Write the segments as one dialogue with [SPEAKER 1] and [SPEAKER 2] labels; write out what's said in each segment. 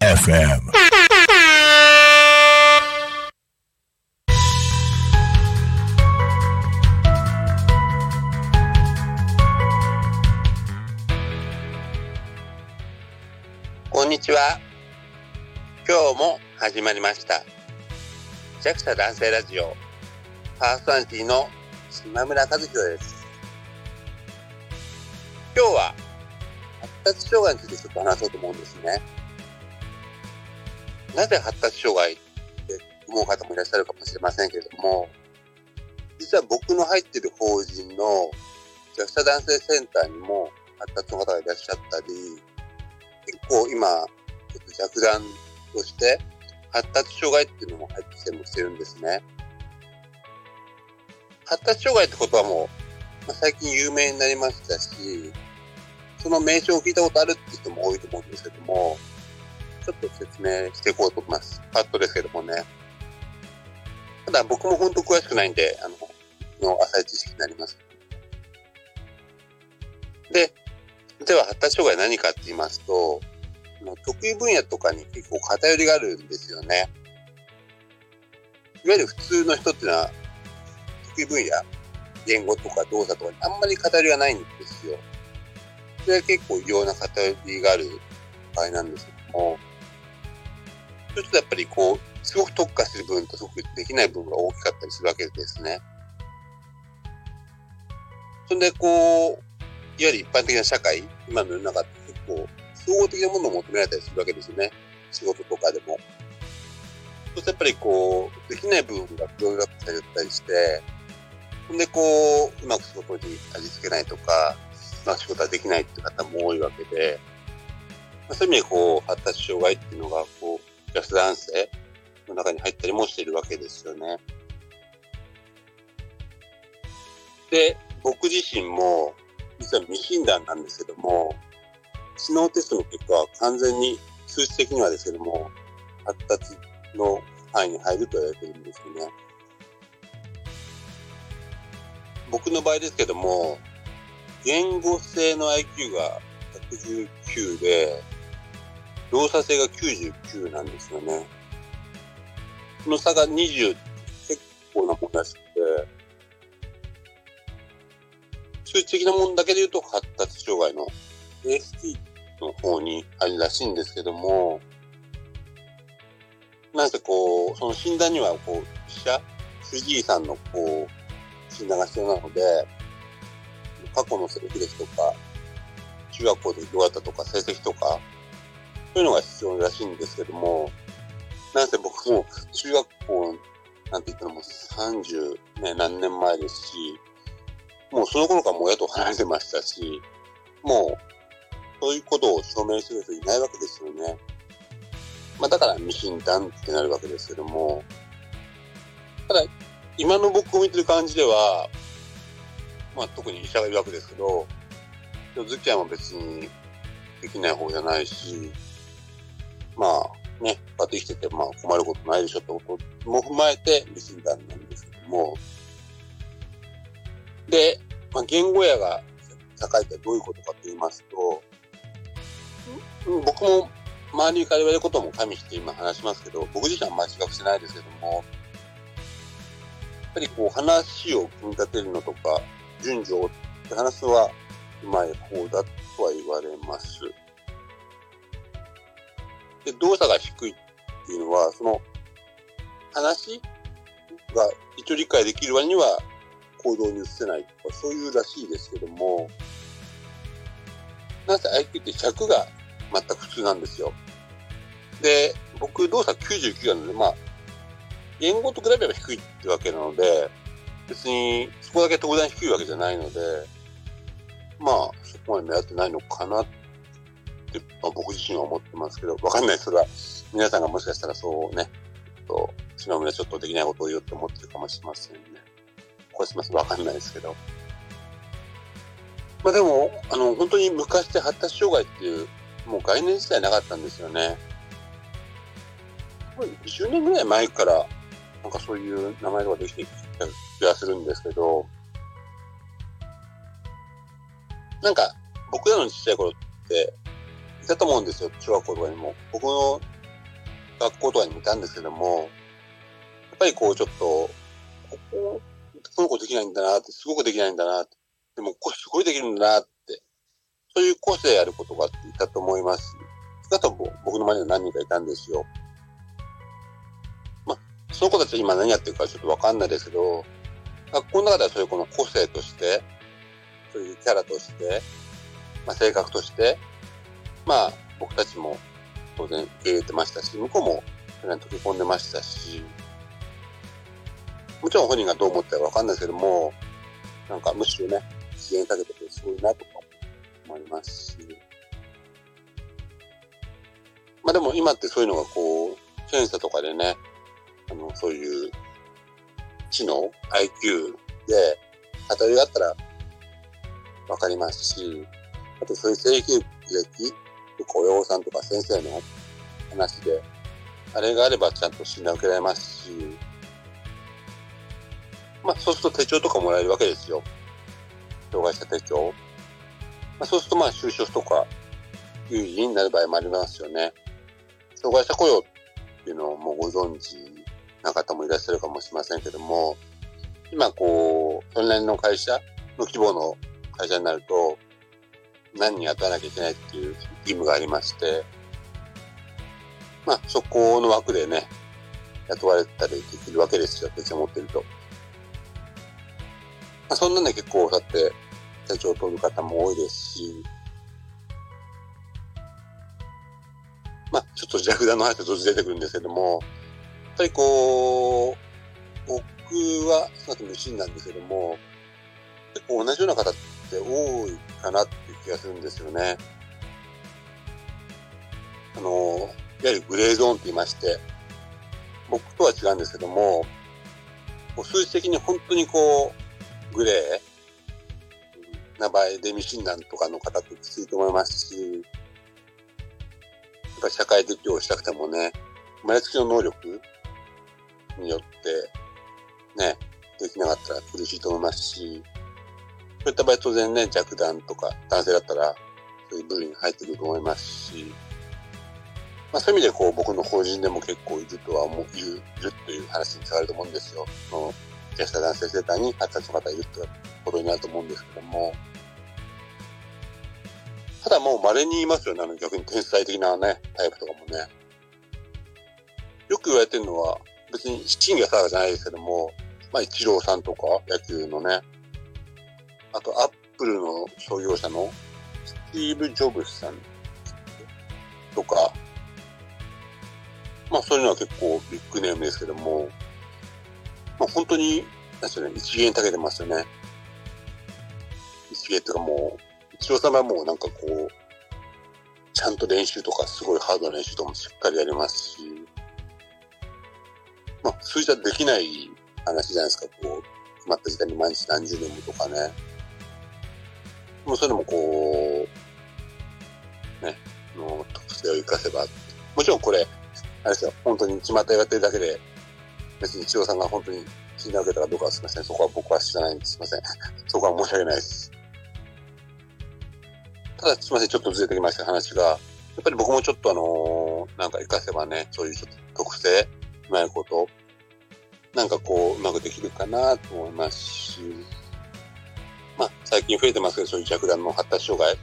[SPEAKER 1] FM.
[SPEAKER 2] こんにちは。今日も始まりました。JAXA 男性ラジオパーソナリティの島村和弘です。今日は発達障害についてちょっと話そうと思うんですね。なぜ発達障害って思う方もいらっしゃるかもしれませんけれども、実は僕の入ってる法人の JAXA 男性センターにも発達の方がいらっしゃったり、結構今、ちょっと弱弾として発達障害っていうのも入ってきてもしてるんですね。発達障害って言葉も、まあ、最近有名になりましたし、その名称を聞いたことあるって人も多いと思うんですけども、ちょっと説明していこうと思います。パッとですけどもね。ただ僕も本当詳しくないんで、あの、の浅い知識になります。で、では発達障害何かって言いますと、得意分野とかに結構偏りがあるんですよね。いわゆる普通の人っていうのは、得意分野、言語とか動作とかにあんまり偏りがないんですよ。それは結構異様な偏りがある場合なんですけども、そうするとやっぱりこう、すごく特化する部分とすごくできない部分が大きかったりするわけですね。そんでこう、いわゆる一般的な社会、今の世の中って結構、総合的なものを求められたりするわけですよね。仕事とかでも。そうするとやっぱりこう、できない部分がクローズアップされたりして、でこう、うまく仕事に味付けないとか、まあ仕事はできないって方も多いわけで、まあ、そういう意味でこう、発達障害っていうのが、こう、ジャス男性の中に入ったりもしているわけですよね。で、僕自身も、実は未診断なんですけども、知能テストの結果は完全に数値的にはですけども、発達の範囲に入ると言われているんですよね。僕の場合ですけども、言語性の IQ が119で、動作性が99なんですよね。この差が20、結構なもんらしくて、数値的なもんだけで言うと発達障害の AST の方にあるらしいんですけども、なんせこう、その診断にはこう、医者、藤井さんのこう、診断が必要なので、過去の成績とか、中学校でどうだったとか、成績とか、そういうのが必要らしいんですけども、なんせ僕も中学校なんて言ったらもう30、ね、何年前ですし、もうその頃からもう親と離れてましたし、もうそういうことを証明する人いないわけですよね。まあだから未診断ってなるわけですけども、ただ今の僕を見てる感じでは、まあ特に医者がいるわけですけど、人付き合いも別にできない方じゃないし、まあね、こうやって生きててまあ困ることないでしょってことも踏まえて未診断なんですけども、で、まあ、言語野が高いってどういうことかと言いますと、僕も周りから言われることも加味して今話しますけど、僕自身は間違くしてないですけども、ぱりこう話を組み立てるのとか、順序をって話すはうまい方だとは言われます。で、動作が低いっていうのは、その話が一応理解できる割には行動に移せないとか、そういうらしいですけども、なんせ IQ って100が全く普通なんですよ。で、僕動作99なので、まあ、言語と比べれば低いってわけなので、別にそこだけ特段低いわけじゃないので、まあ、そこまで目立ってないのかなって、まあ、僕自身は思ってますけど、わかんないですが、皆さんがもしかしたらそうね、えっと、島村ちょっとできないことを言おうと思ってるかもしれませんね。これすみません、わかんないですけど。まあでも、あの、本当に昔って発達障害っていう、もう概念自体なかったんですよね。20年ぐらい前から、なんかそういう名前とかできてきた気がするんですけど、なんか僕らのちっちゃい頃って、いたと思うんですよ、小学校とかにも。僕の学校とかにもいたんですけども、やっぱりこうちょっと、ここ、この子できないんだなって、すごくできないんだなって、でもこれすごいできるんだなって、そういう個性ある子とかっていたと思います。あと僕の前には何人かいたんですよ。その子たち今何やってるかちょっとわかんないですけど、学校の中ではそういうこの個性として、そういうキャラとして、まあ、性格として、まあ、僕たちも当然受け入れてましたし、向こうもそれに溶け込んでましたし、もちろん本人がどう思ったかわかんないですけども、なんかむしろね、支援かけててすごいなとか思いますし、まあでも今ってそういうのがこう、検査とかでね、あの、そういう知能、IQ で偏りがあったらわかりますし、あとそういう性教育歴親御さんとか先生の話で、あれがあればちゃんと診断受けられますし、まあそうすると手帳とかもらえるわけですよ。障害者手帳。まあそうするとまあ就職とか有利になる場合もありますよね。障害者雇用っていうのをもうご存知な方もいらっしゃるかもしれませんけども、今こう、それなりの会社の規模の会社になると、何人雇わなきゃいけないっていう義務がありまして、まあ、そこの枠でね、雇われたりできるわけですよ、手帳持ってると。まあ、そんなんで結構、だって、手帳を取る方も多いですし、まあ、ちょっと弱弾の話が途中出てくるんですけども、ぱりこう、僕は、その後無心なんですけども、結構同じような方って多いかなっていう気がするんですよね。あの、いわゆるグレーゾーンって言いまして、僕とは違うんですけども、こう数字的に本当にこう、グレーな場合で未診断とかの方ってきついと思いますし、やっぱ社会適応したくてもね、生まれつきの能力によって、ね、できなかったら苦しいと思いますし、そういった場合当然ね、弱弾とか男性だったら、そういう部類に入ってくると思いますし、まあそういう意味でこう僕の法人でも結構いるとは思う、いる、いるという話に伝わると思うんですよ。その、ゲスト男性セーターに発達の方いるってことになると思うんですけども、ただもう稀に言いますよね、あの逆に天才的なね、タイプとかもね。よく言われてるのは、別に真偽は定かじゃないですけども、まあ、イチローさんとか、野球のね、あと、アップルの創業者のスティーブ・ジョブスさんとか、まあ、そういうのは結構ビッグネームですけども、まあ、本当に、なんですよね、一芸に長けてますよね。一芸っていうかもう、イチローさんはもうなんかこう、ちゃんと練習とか、すごいハードな練習とかもしっかりやりますし、まあ、数字はできない話じゃないですか、こう、決まった時間に毎日何十年もとかね。もうそれでもこう、ね、の特性を生かせば。もちろんこれ、あれですよ、本当に巷やってるだけで、別に一郎さんが本当に死んだわけたかどうかはすみません。そこは僕は知らないんです。すみません。そこは申し訳ないです。ただ、すみません。ちょっとずれてきました話が、やっぱり僕もちょっとあのーなんか活かせばね、そういうちょっと特性、うまいこと、なんかこう、うまくできるかなと思いますし、まあ、最近増えてますけど、そういう弱弾の発達障害、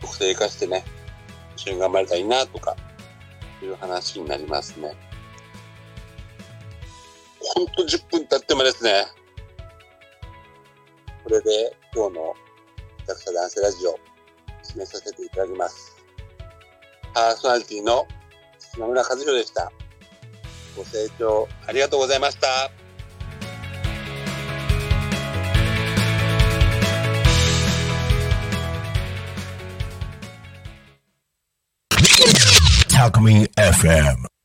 [SPEAKER 2] 特性生かしてね、一緒に頑張りたいなとか、いう話になりますね。ほんと10分経ってもですね、これで今日の弱者男性ラジオ、締めさせていただきます。パーソナリティの島村和弘でした。ご清聴ありがとうございました。
[SPEAKER 1] Talk Me FM.